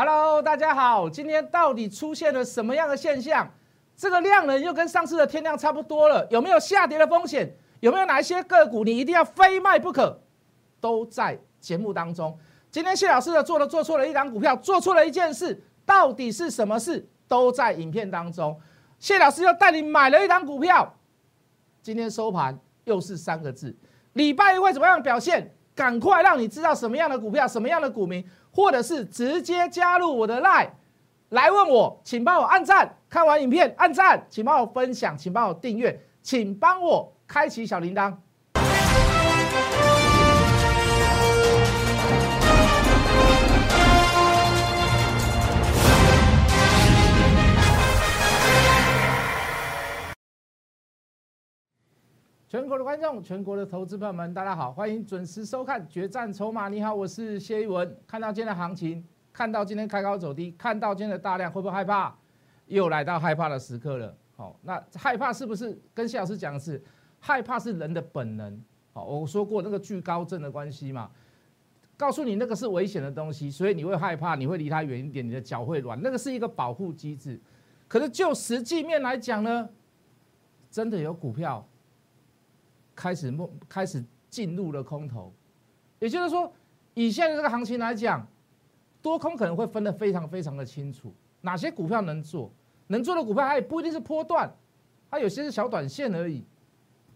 Hello，大家好，今天到底出现了什么样的现象？这个量能又跟上次的天量差不多了，有没有下跌的风险？有没有哪一些个股你一定要非卖不可？都在节目当中。今天谢老师的做了做错了一档股票，做错了一件事，到底是什么事？都在影片当中。谢老师又带你买了一档股票，今天收盘又是三个字。礼拜一会怎么样表现？赶快让你知道什么样的股票，什么样的股民。或者是直接加入我的 line 来问我，请帮我按赞，看完影片按赞，请帮我分享，请帮我订阅，请帮我开启小铃铛。国的观众，全国的投资朋友们，大家好，欢迎准时收看《决战筹码》。你好，我是谢一文。看到今天的行情，看到今天开高走低，看到今天的大量，会不会害怕？又来到害怕的时刻了。好，那害怕是不是跟谢老师讲的是害怕是人的本能？好，我说过那个惧高症的关系嘛，告诉你那个是危险的东西，所以你会害怕，你会离它远一点，你的脚会软，那个是一个保护机制。可是就实际面来讲呢，真的有股票。开始梦开始进入了空头，也就是说，以现在这个行情来讲，多空可能会分得非常非常的清楚，哪些股票能做，能做的股票它也不一定是波段，它有些是小短线而已，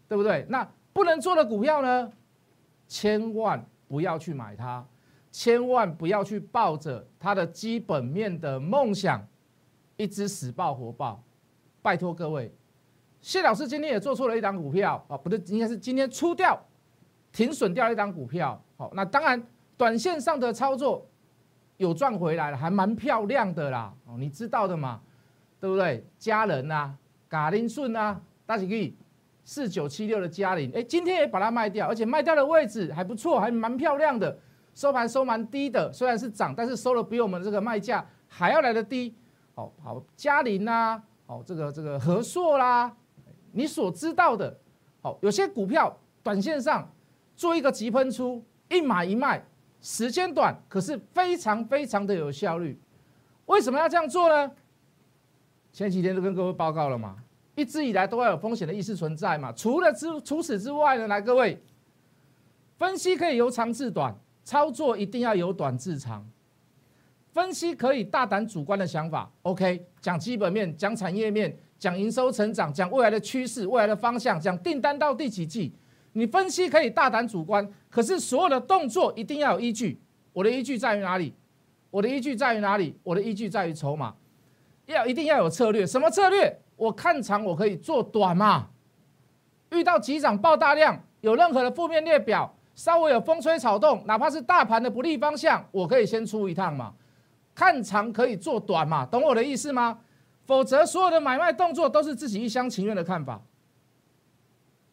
对不对？那不能做的股票呢，千万不要去买它，千万不要去抱着它的基本面的梦想，一直死抱活抱，拜托各位。谢老师今天也做错了一档股票啊，不对，应该是今天出掉、停损掉一档股票。好，那当然短线上的操作有赚回来了，还蛮漂亮的啦。哦，你知道的嘛，对不对？家人呐，嘎林顺啊，大喜可四九七六的嘉林，哎，今天也把它卖掉，而且卖掉的位置还不错，还蛮漂亮的。收盘收蛮低的，虽然是涨，但是收了比我们这个卖价还要来的低。好好，嘉麟呐，哦，这个这个和硕啦。你所知道的，好，有些股票短线上做一个急喷出，一买一卖，时间短，可是非常非常的有效率。为什么要这样做呢？前几天都跟各位报告了嘛，一直以来都要有风险的意识存在嘛。除了之除此之外呢，来各位，分析可以由长至短，操作一定要由短至长。分析可以大胆主观的想法，OK，讲基本面，讲产业面。讲营收成长，讲未来的趋势、未来的方向，讲订单到第几季，你分析可以大胆主观，可是所有的动作一定要有依据。我的依据在于哪里？我的依据在于哪里？我的依据在于筹码，要一定要有策略。什么策略？我看长我可以做短嘛。遇到急涨爆大量，有任何的负面列表，稍微有风吹草动，哪怕是大盘的不利方向，我可以先出一趟嘛。看长可以做短嘛，懂我的意思吗？否则，所有的买卖动作都是自己一厢情愿的看法。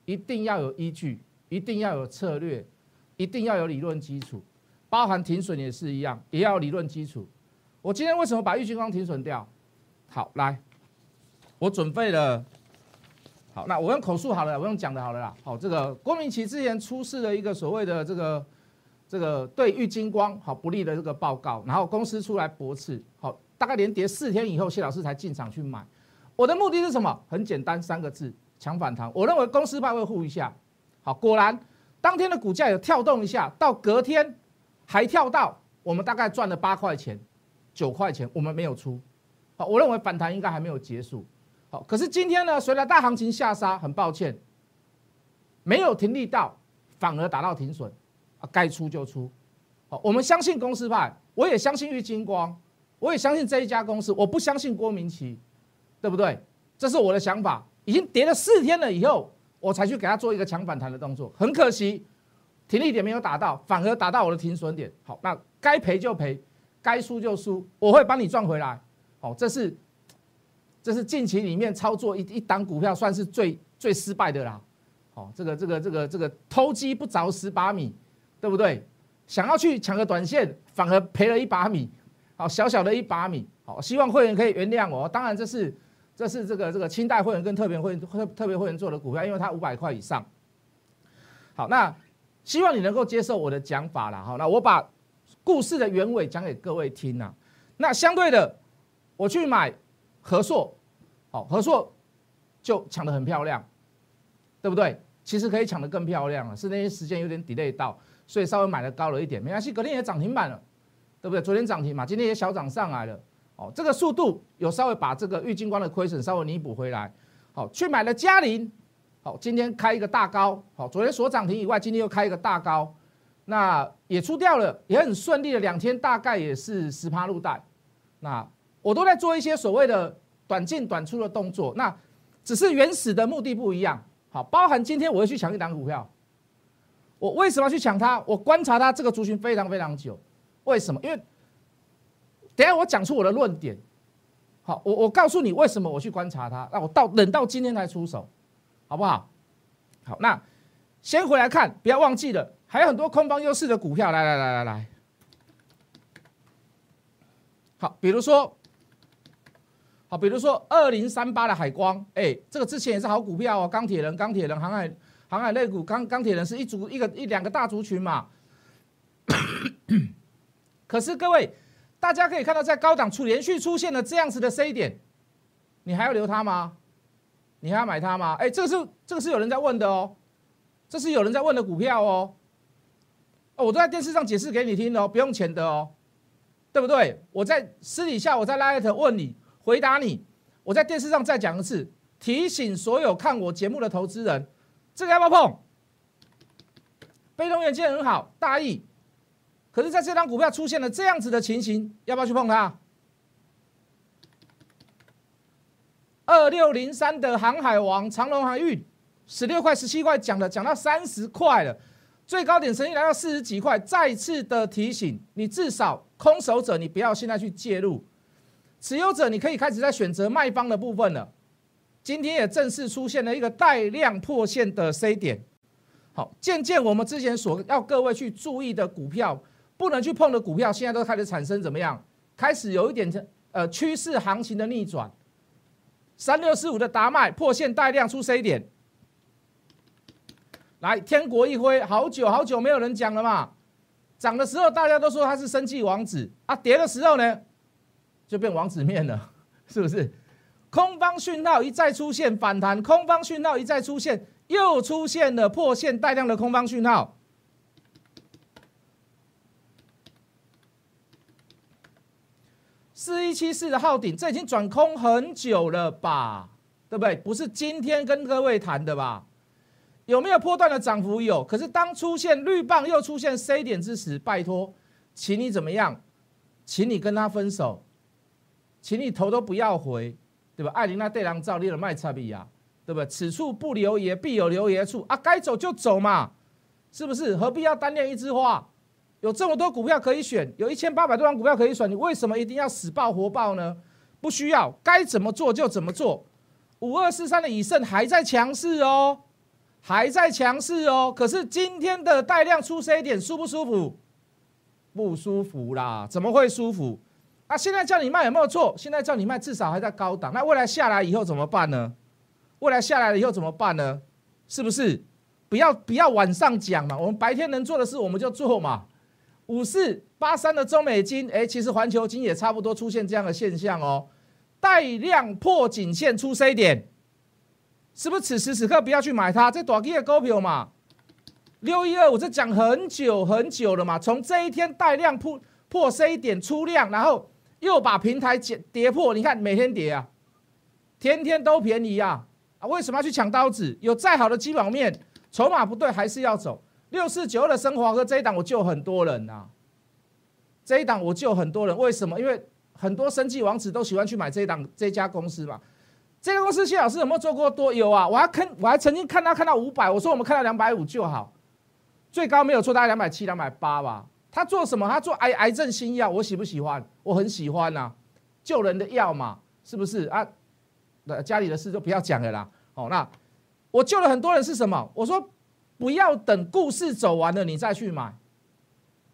一定要有依据，一定要有策略，一定要有理论基础，包含停损也是一样，也要理论基础。我今天为什么把玉金光停损掉？好，来，我准备了。好，那我用口述好了，我用讲的好了啦。好，这个郭明奇之前出示了一个所谓的这个这个对玉金光好不利的这个报告，然后公司出来驳斥。好。大概连跌四天以后，谢老师才进场去买。我的目的是什么？很简单，三个字：抢反弹。我认为公司派会护一下。好，果然当天的股价有跳动一下，到隔天还跳到，我们大概赚了八块钱、九块钱，我们没有出。好，我认为反弹应该还没有结束。好，可是今天呢，随着大行情下杀，很抱歉，没有停利到，反而打到停损。啊，该出就出。好，我们相信公司派，我也相信玉金光。我也相信这一家公司，我不相信郭明奇，对不对？这是我的想法。已经跌了四天了以后，我才去给他做一个强反弹的动作。很可惜，停利点没有打到，反而打到我的停损点。好，那该赔就赔，该输就输，我会帮你赚回来。好，这是这是近期里面操作一一档股票算是最最失败的啦。好，这个这个这个这个偷鸡不着蚀把米，对不对？想要去抢个短线，反而赔了一把米。好，小小的一把米，好，希望会员可以原谅我。当然，这是这是这个这个清代会员跟特别会员特特别会员做的股票，因为它五百块以上。好，那希望你能够接受我的讲法了。好，那我把故事的原委讲给各位听啊。那相对的，我去买和硕，好，和硕就抢得很漂亮，对不对？其实可以抢得更漂亮了，是那些时间有点 delay 到，所以稍微买的高了一点，没关系，隔天也涨停板了，对不对？昨天涨停嘛，今天也小涨上来了，哦，这个速度有稍微把这个玉金光的亏损稍微弥补回来，好，去买了嘉麟。好，今天开一个大高，好，昨天锁涨停以外，今天又开一个大高，那也出掉了，也很顺利的，两天大概也是十趴入袋，那我都在做一些所谓的短进短出的动作，那只是原始的目的不一样，好，包含今天我会去抢一档股票，我为什么要去抢它？我观察它这个族群非常非常久，为什么？因为等下我讲出我的论点，好，我我告诉你为什么我去观察它，那我到等到今天才出手。好不好？好，那先回来看，不要忘记了，还有很多空方优势的股票。来来来来来，好，比如说，好，比如说二零三八的海光，哎，这个之前也是好股票哦。钢铁人、钢铁人、航海、航海类股，钢钢铁人是一组一个一两个大族群嘛。可是各位，大家可以看到，在高档处连续出现了这样子的 C 点，你还要留它吗？你还要买它吗？哎，这个是这个是有人在问的哦，这是有人在问的股票哦。哦，我都在电视上解释给你听哦，不用钱的哦，对不对？我在私底下我在拉艾特问你，回答你。我在电视上再讲一次，提醒所有看我节目的投资人，这个要不要碰？被动元件很好，大意。可是在这张股票出现了这样子的情形，要不要去碰它？二六零三的航海王长隆航运，十六块十七块讲了讲到三十块了，最高点曾经来到四十几块。再次的提醒你，至少空手者你不要现在去介入，持有者你可以开始在选择卖方的部分了。今天也正式出现了一个带量破线的 C 点，好，渐渐我们之前所要各位去注意的股票，不能去碰的股票，现在都开始产生怎么样？开始有一点呃趋势行情的逆转。三六四五的达麦破线带量出 C 点，来天国一挥，好久好久没有人讲了嘛。涨的时候大家都说它是生计王子啊，跌的时候呢就变王子面了，是不是？空方讯号一再出现反弹，空方讯号一再出现，又出现了破线带量的空方讯号。四一七四的号顶，这已经转空很久了吧？对不对？不是今天跟各位谈的吧？有没有破断的涨幅？有。可是当出现绿棒又出现 C 点之时，拜托，请你怎么样？请你跟他分手，请你头都不要回，对吧？艾琳娜对狼照例了卖差比呀，对不对？此处不留爷，必有留爷处啊！该走就走嘛，是不是？何必要单恋一枝花？有这么多股票可以选，有一千八百多张股票可以选，你为什么一定要死抱活抱呢？不需要，该怎么做就怎么做。五二四三的以盛还在强势哦，还在强势哦。可是今天的带量出 C 点舒不舒服？不舒服啦，怎么会舒服？啊，现在叫你卖有没有错？现在叫你卖至少还在高档，那未来下来以后怎么办呢？未来下来了以后怎么办呢？是不是？不要不要晚上讲嘛，我们白天能做的事我们就做嘛。五四八三的中美金，哎，其实环球金也差不多出现这样的现象哦，带量破颈线出 C 点，是不是此时此刻不要去买它？这短期的股票嘛，六一二，我这讲很久很久了嘛，从这一天带量破破 C 点出量，然后又把平台跌跌破，你看每天跌啊，天天都便宜啊，啊，为什么要去抢刀子？有再好的基本面，筹码不对还是要走。六四九二的升华和这一档我救很多人呐，这一档我救很多人，为什么？因为很多生计王子都喜欢去买这一档这家公司嘛。这家公司谢老师有没有做过多？有啊，我还看我还曾经看他看到五百，我说我们看到两百五就好，最高没有错，大概两百七、两百八吧。他做什么？他做癌癌症新药，我喜不喜欢？我很喜欢呐，救人的药嘛，是不是啊？那家里的事就不要讲了啦。好，那我救了很多人是什么？我说。不要等故事走完了你再去买，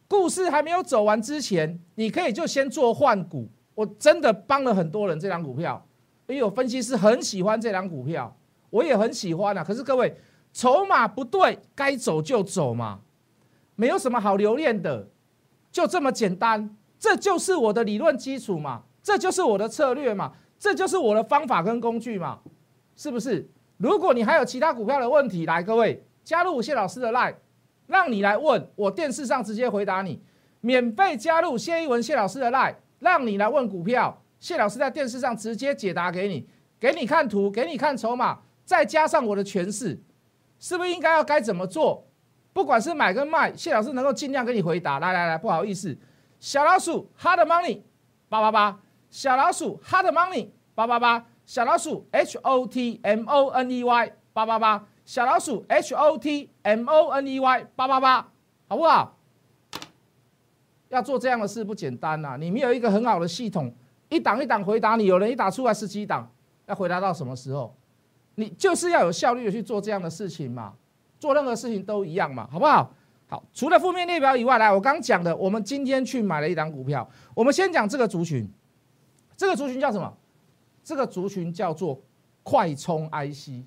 故事还没有走完之前，你可以就先做换股。我真的帮了很多人这张股票，因为有分析师很喜欢这张股票，我也很喜欢啊。可是各位，筹码不对，该走就走嘛，没有什么好留恋的，就这么简单。这就是我的理论基础嘛，这就是我的策略嘛，这就是我的方法跟工具嘛，是不是？如果你还有其他股票的问题，来各位加入谢老师的 line，让你来问我电视上直接回答你，免费加入谢一文谢老师的 line，让你来问股票，谢老师在电视上直接解答给你，给你看图，给你看筹码，再加上我的诠释，是不是应该要该怎么做？不管是买跟卖，谢老师能够尽量给你回答。来来来，不好意思，小老鼠 hard money 八八八，小老鼠 hard money 八八八。小老鼠 H O T M O N E Y 八八八，小老鼠 H O T M O N E Y 八八八，好不好？要做这样的事不简单呐！你没有一个很好的系统，一档一档回答你，有人一打出来十几档，要回答到什么时候？你就是要有效率的去做这样的事情嘛，做任何事情都一样嘛，好不好？好，除了负面列表以外，来，我刚讲的，我们今天去买了一档股票，我们先讲这个族群，这个族群叫什么？这个族群叫做快充 IC，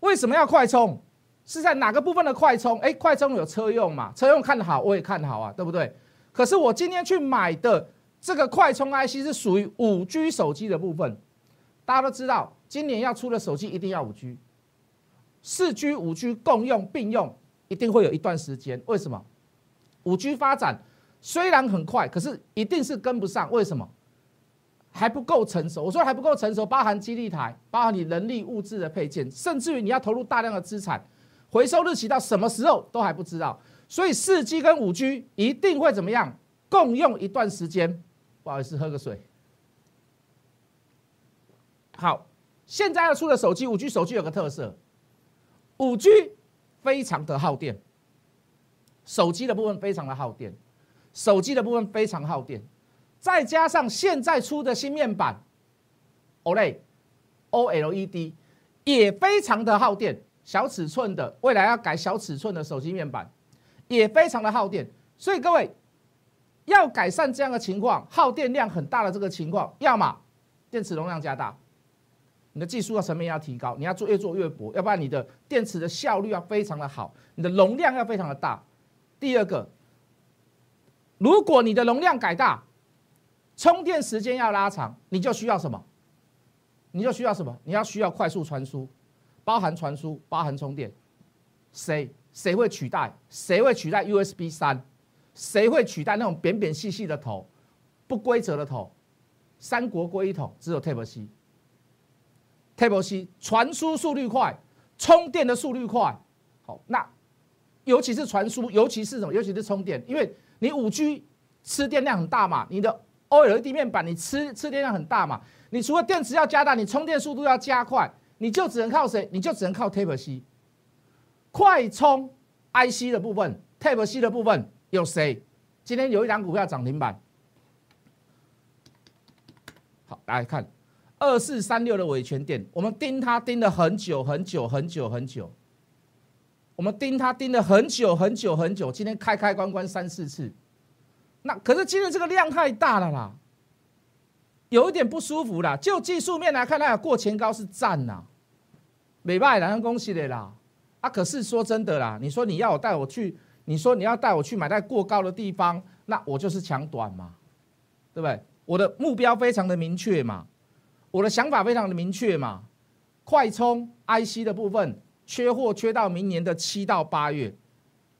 为什么要快充？是在哪个部分的快充？哎，快充有车用嘛？车用看好，我也看好啊，对不对？可是我今天去买的这个快充 IC 是属于五 G 手机的部分。大家都知道，今年要出的手机一定要五 G，四 G、五 G 共用并用，一定会有一段时间。为什么？五 G 发展虽然很快，可是一定是跟不上。为什么？还不够成熟，我说还不够成熟，包含基地台，包含你人力物资的配件，甚至于你要投入大量的资产，回收日期到什么时候都还不知道。所以四 G 跟五 G 一定会怎么样共用一段时间？不好意思，喝个水。好，现在要出的手机，五 G 手机有个特色，五 G 非常的耗电，手机的部分非常的耗电，手机的部分非常耗电。再加上现在出的新面板，OLED，OLED 也非常的耗电，小尺寸的，未来要改小尺寸的手机面板，也非常的耗电。所以各位要改善这样的情况，耗电量很大的这个情况，要么电池容量加大，你的技术要层面要提高，你要做越做越薄，要不然你的电池的效率要非常的好，你的容量要非常的大。第二个，如果你的容量改大，充电时间要拉长，你就需要什么？你就需要什么？你要需要快速传输，包含传输，包含充电。谁谁会取代？谁会取代 USB 三？谁会取代那种扁扁细细的头、不规则的头？三国归一统，只有 Type C。Type C 传输速率快，充电的速率快。好，那尤其是传输，尤其是什么？尤其是充电，因为你五 G 吃电量很大嘛，你的。OLED 面板，你吃吃电量很大嘛？你除了电池要加大，你充电速度要加快，你就只能靠谁？你就只能靠 Type C。快充 IC 的部分，Type C 的部分有谁？今天有一档股票涨停板。好，大家看二四三六的伟权店，我们盯它盯了很久很久很久很久，我们盯它盯了很久很久很久，今天开开关关三四次。那可是今天这个量太大了啦，有一点不舒服啦。就技术面来看，它有过前高是赞呐，美败两恭喜的啦。啊，可是说真的啦，你说你要我带我去，你说你要带我去买在过高的地方，那我就是抢短嘛，对不对？我的目标非常的明确嘛，我的想法非常的明确嘛。快充 IC 的部分缺货，缺到明年的七到八月。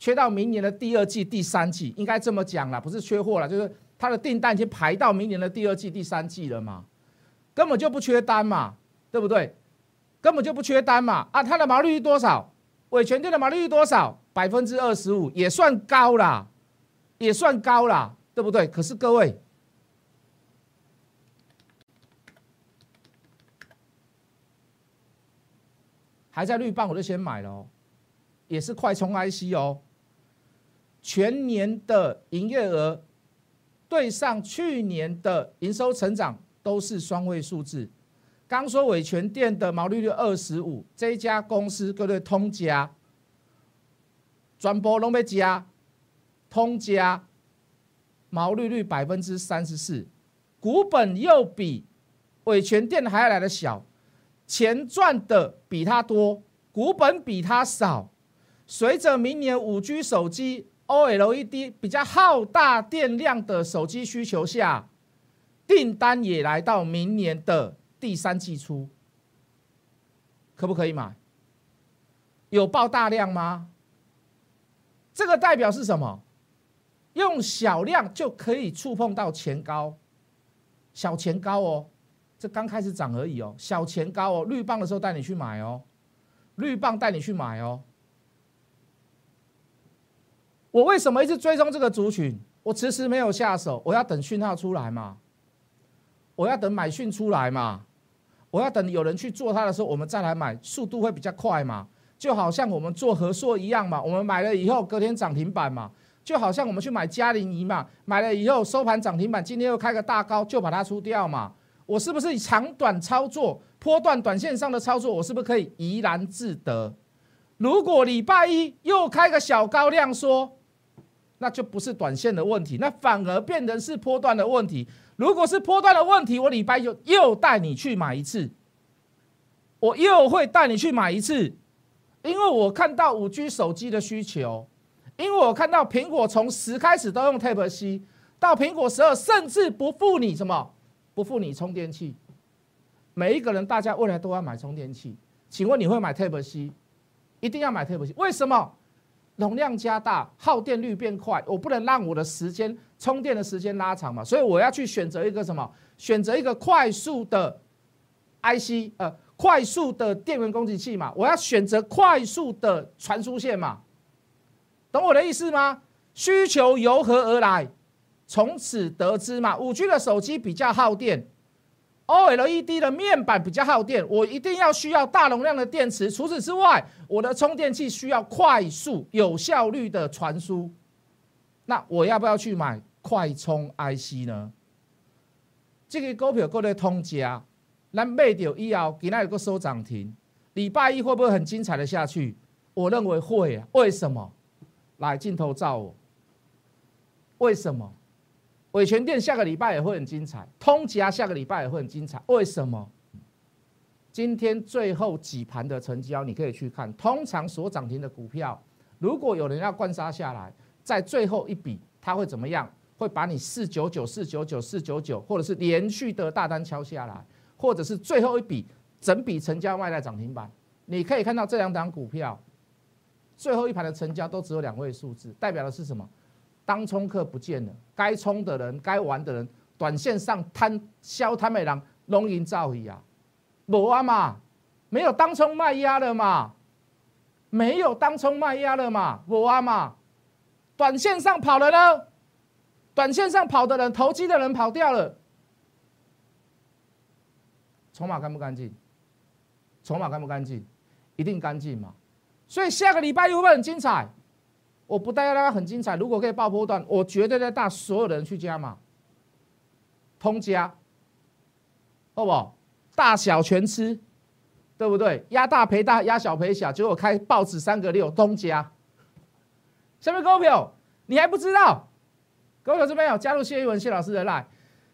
缺到明年的第二季、第三季，应该这么讲了，不是缺货了，就是它的订单已经排到明年的第二季、第三季了嘛，根本就不缺单嘛，对不对？根本就不缺单嘛，啊，它的毛利率多少？伟全店的毛利率多少？百分之二十五，也算高啦，也算高啦，对不对？可是各位还在绿棒，我就先买了，哦也是快充 IC 哦。全年的营业额对上去年的营收成长都是双位数字。刚说伟全店的毛利率二十五，这家公司各位通家、转播龙贝家、通家毛利率百分之三十四，股本又比伟全店还要来的小，钱赚的比他多，股本比他少。随着明年五 G 手机 OLED 比较耗大电量的手机需求下，订单也来到明年的第三季初，可不可以买？有爆大量吗？这个代表是什么？用小量就可以触碰到前高，小前高哦，这刚开始涨而已哦，小前高哦，绿棒的时候带你去买哦，绿棒带你去买哦。我为什么一直追踪这个族群？我迟迟没有下手，我要等讯号出来嘛，我要等买讯出来嘛，我要等有人去做它的时候，我们再来买，速度会比较快嘛。就好像我们做合硕一样嘛，我们买了以后隔天涨停板嘛，就好像我们去买嘉陵仪嘛，买了以后收盘涨停板，今天又开个大高，就把它出掉嘛。我是不是长短操作、波段短线上的操作，我是不是可以怡然自得？如果礼拜一又开个小高量说。那就不是短线的问题，那反而变成是波段的问题。如果是波段的问题，我礼拜又又带你去买一次，我又会带你去买一次，因为我看到五 G 手机的需求，因为我看到苹果从十开始都用 Type C，到苹果十二甚至不付你什么，不付你充电器。每一个人，大家未来都要买充电器，请问你会买 Type C？一定要买 Type C？为什么？容量加大，耗电率变快，我不能让我的时间充电的时间拉长嘛，所以我要去选择一个什么？选择一个快速的 IC，呃，快速的电源供给器嘛，我要选择快速的传输线嘛，懂我的意思吗？需求由何而来？从此得知嘛，五 G 的手机比较耗电。OLED 的面板比较耗电，我一定要需要大容量的电池。除此之外，我的充电器需要快速、有效率的传输。那我要不要去买快充 IC 呢？这个股票过来通家，那卖掉以后，给那有个收涨停。礼拜一会不会很精彩的下去？我认为会啊。为什么？来镜头照我。为什么？伟权店下个礼拜也会很精彩，通家下个礼拜也会很精彩。为什么？今天最后几盘的成交你可以去看，通常所涨停的股票，如果有人要灌杀下来，在最后一笔，它会怎么样？会把你四九九、四九九、四九九，或者是连续的大单敲下来，或者是最后一笔整笔成交卖在涨停板。你可以看到这两档股票，最后一盘的成交都只有两位数字，代表的是什么？当冲客不见了，该冲的人、该玩的人，短线上贪销贪美人龙吟造诣啊，无啊嘛，没有当冲卖压了嘛，没有当冲卖压了嘛，无啊嘛，短线上跑了呢，短线上跑的人、投机的人跑掉了，筹码干不干净？筹码干不干净？一定干净嘛，所以下个礼拜会不会很精彩？我不但要让它很精彩，如果可以爆波段，我绝对在大所有的人去加嘛，通加，好不好？大小全吃，对不对？压大赔大，压小赔小，结果开报纸三个六，通加。下面各位朋友你还不知道？各位投资朋友，加入谢一文谢老师的 line，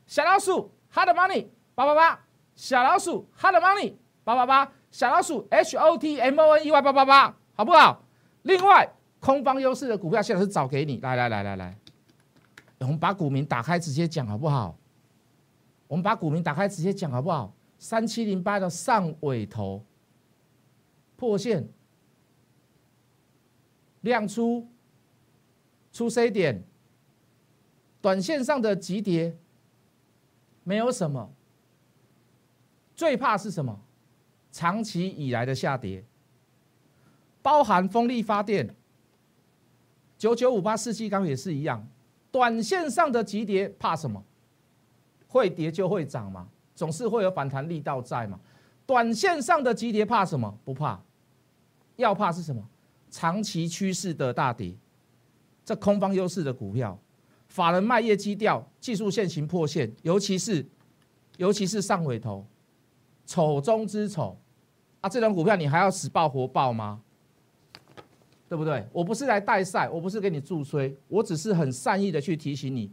小老鼠 hot money 八八八，小老鼠 hot money 八八八，小老鼠 h o t m o n e y 八八八，好不好？另外。空方优势的股票现在是找给你，来来来来来，我们把股民打开直接讲好不好？我们把股民打开直接讲好不好？三七零八的上尾头破线亮出出 C 点，短线上的急跌没有什么，最怕是什么？长期以来的下跌，包含风力发电。九九五八四七钢也是一样，短线上的急跌怕什么？会跌就会涨嘛，总是会有反弹力道在嘛。短线上的急跌怕什么？不怕，要怕是什么？长期趋势的大跌，这空方优势的股票，法人卖业基调，技术线型破线，尤其是尤其是上尾头，丑中之丑啊！这种股票你还要死抱活抱吗？对不对？我不是来带赛，我不是给你助吹，我只是很善意的去提醒你，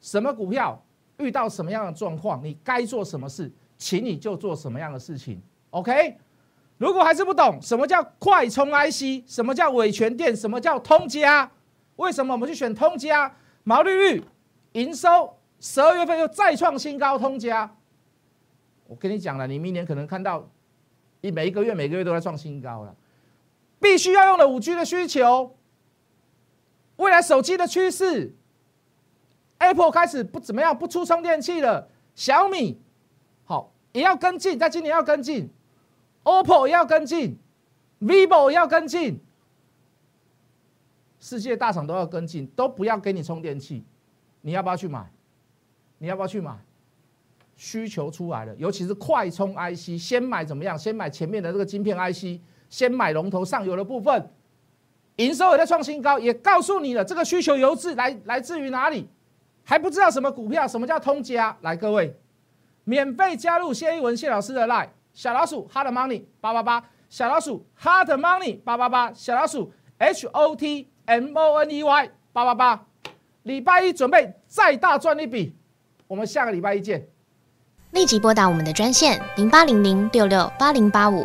什么股票遇到什么样的状况，你该做什么事，请你就做什么样的事情。OK？如果还是不懂什么叫快充 IC，什么叫伟权电，什么叫通家，为什么我们去选通家？毛利率、营收，十二月份又再创新高，通家。我跟你讲了，你明年可能看到一每一个月每个月都在创新高了。必须要用的五 G 的需求，未来手机的趋势，Apple 开始不怎么样，不出充电器了。小米好也要跟进，在今年要跟进，OPPO 也要跟进，vivo 也要跟进，世界大厂都要跟进，都不要给你充电器，你要不要去买？你要不要去买？需求出来了，尤其是快充 IC，先买怎么样？先买前面的这个晶片 IC，先买龙头上游的部分，营收也在创新高，也告诉你了，这个需求由自来来自于哪里？还不知道什么股票？什么叫通家？来，各位，免费加入谢一文谢老师的 line 小老鼠 hard money 八八八，小老鼠 hard money 八八八，小老鼠 h o t m o n e y 八八八，礼拜一准备再大赚一笔，我们下个礼拜一见。立即拨打我们的专线零八零零六六八零八五